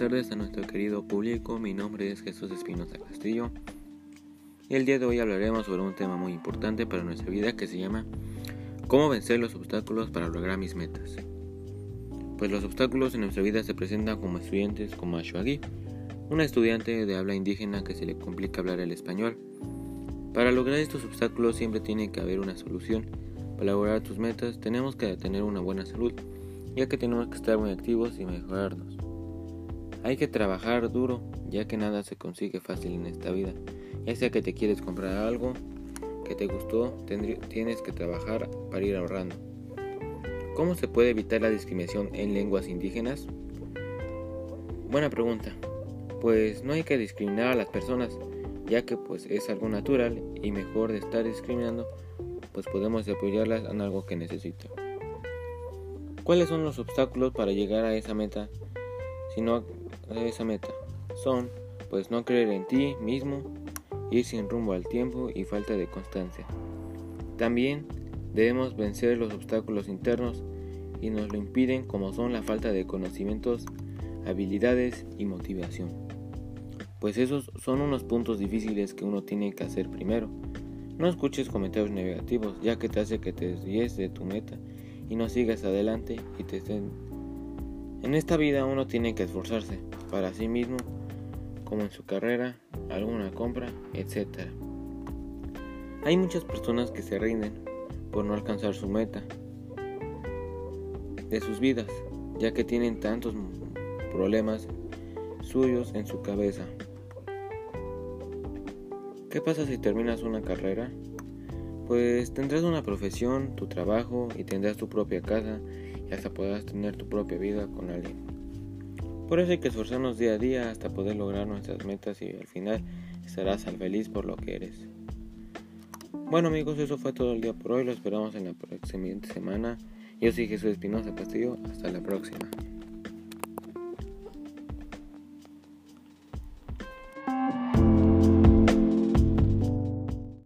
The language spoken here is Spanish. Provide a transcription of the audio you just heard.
tardes a nuestro querido público, mi nombre es Jesús Espinosa Castillo y el día de hoy hablaremos sobre un tema muy importante para nuestra vida que se llama ¿Cómo vencer los obstáculos para lograr mis metas? Pues los obstáculos en nuestra vida se presentan como estudiantes como Ashwagi, una estudiante de habla indígena que se le complica hablar el español. Para lograr estos obstáculos siempre tiene que haber una solución. Para lograr tus metas tenemos que tener una buena salud, ya que tenemos que estar muy activos y mejorarnos. Hay que trabajar duro, ya que nada se consigue fácil en esta vida. Ya sea que te quieres comprar algo que te gustó, tienes que trabajar para ir ahorrando. ¿Cómo se puede evitar la discriminación en lenguas indígenas? Buena pregunta. Pues no hay que discriminar a las personas, ya que pues es algo natural y mejor de estar discriminando, pues podemos apoyarlas en algo que necesitan. ¿Cuáles son los obstáculos para llegar a esa meta? Si no esa meta son, pues no creer en ti mismo, ir sin rumbo al tiempo y falta de constancia. También debemos vencer los obstáculos internos y nos lo impiden como son la falta de conocimientos, habilidades y motivación. Pues esos son unos puntos difíciles que uno tiene que hacer primero. No escuches comentarios negativos ya que te hace que te desvíes de tu meta y no sigas adelante y te estén... En esta vida uno tiene que esforzarse, para sí mismo, como en su carrera, alguna compra, etc. Hay muchas personas que se rinden por no alcanzar su meta de sus vidas, ya que tienen tantos problemas suyos en su cabeza. ¿Qué pasa si terminas una carrera? Pues tendrás una profesión, tu trabajo y tendrás tu propia casa hasta podrás tener tu propia vida con alguien. Por eso hay que esforzarnos día a día hasta poder lograr nuestras metas y al final estarás al feliz por lo que eres. Bueno amigos, eso fue todo el día por hoy, lo esperamos en la próxima semana. Yo soy Jesús Espinosa Castillo, hasta la próxima.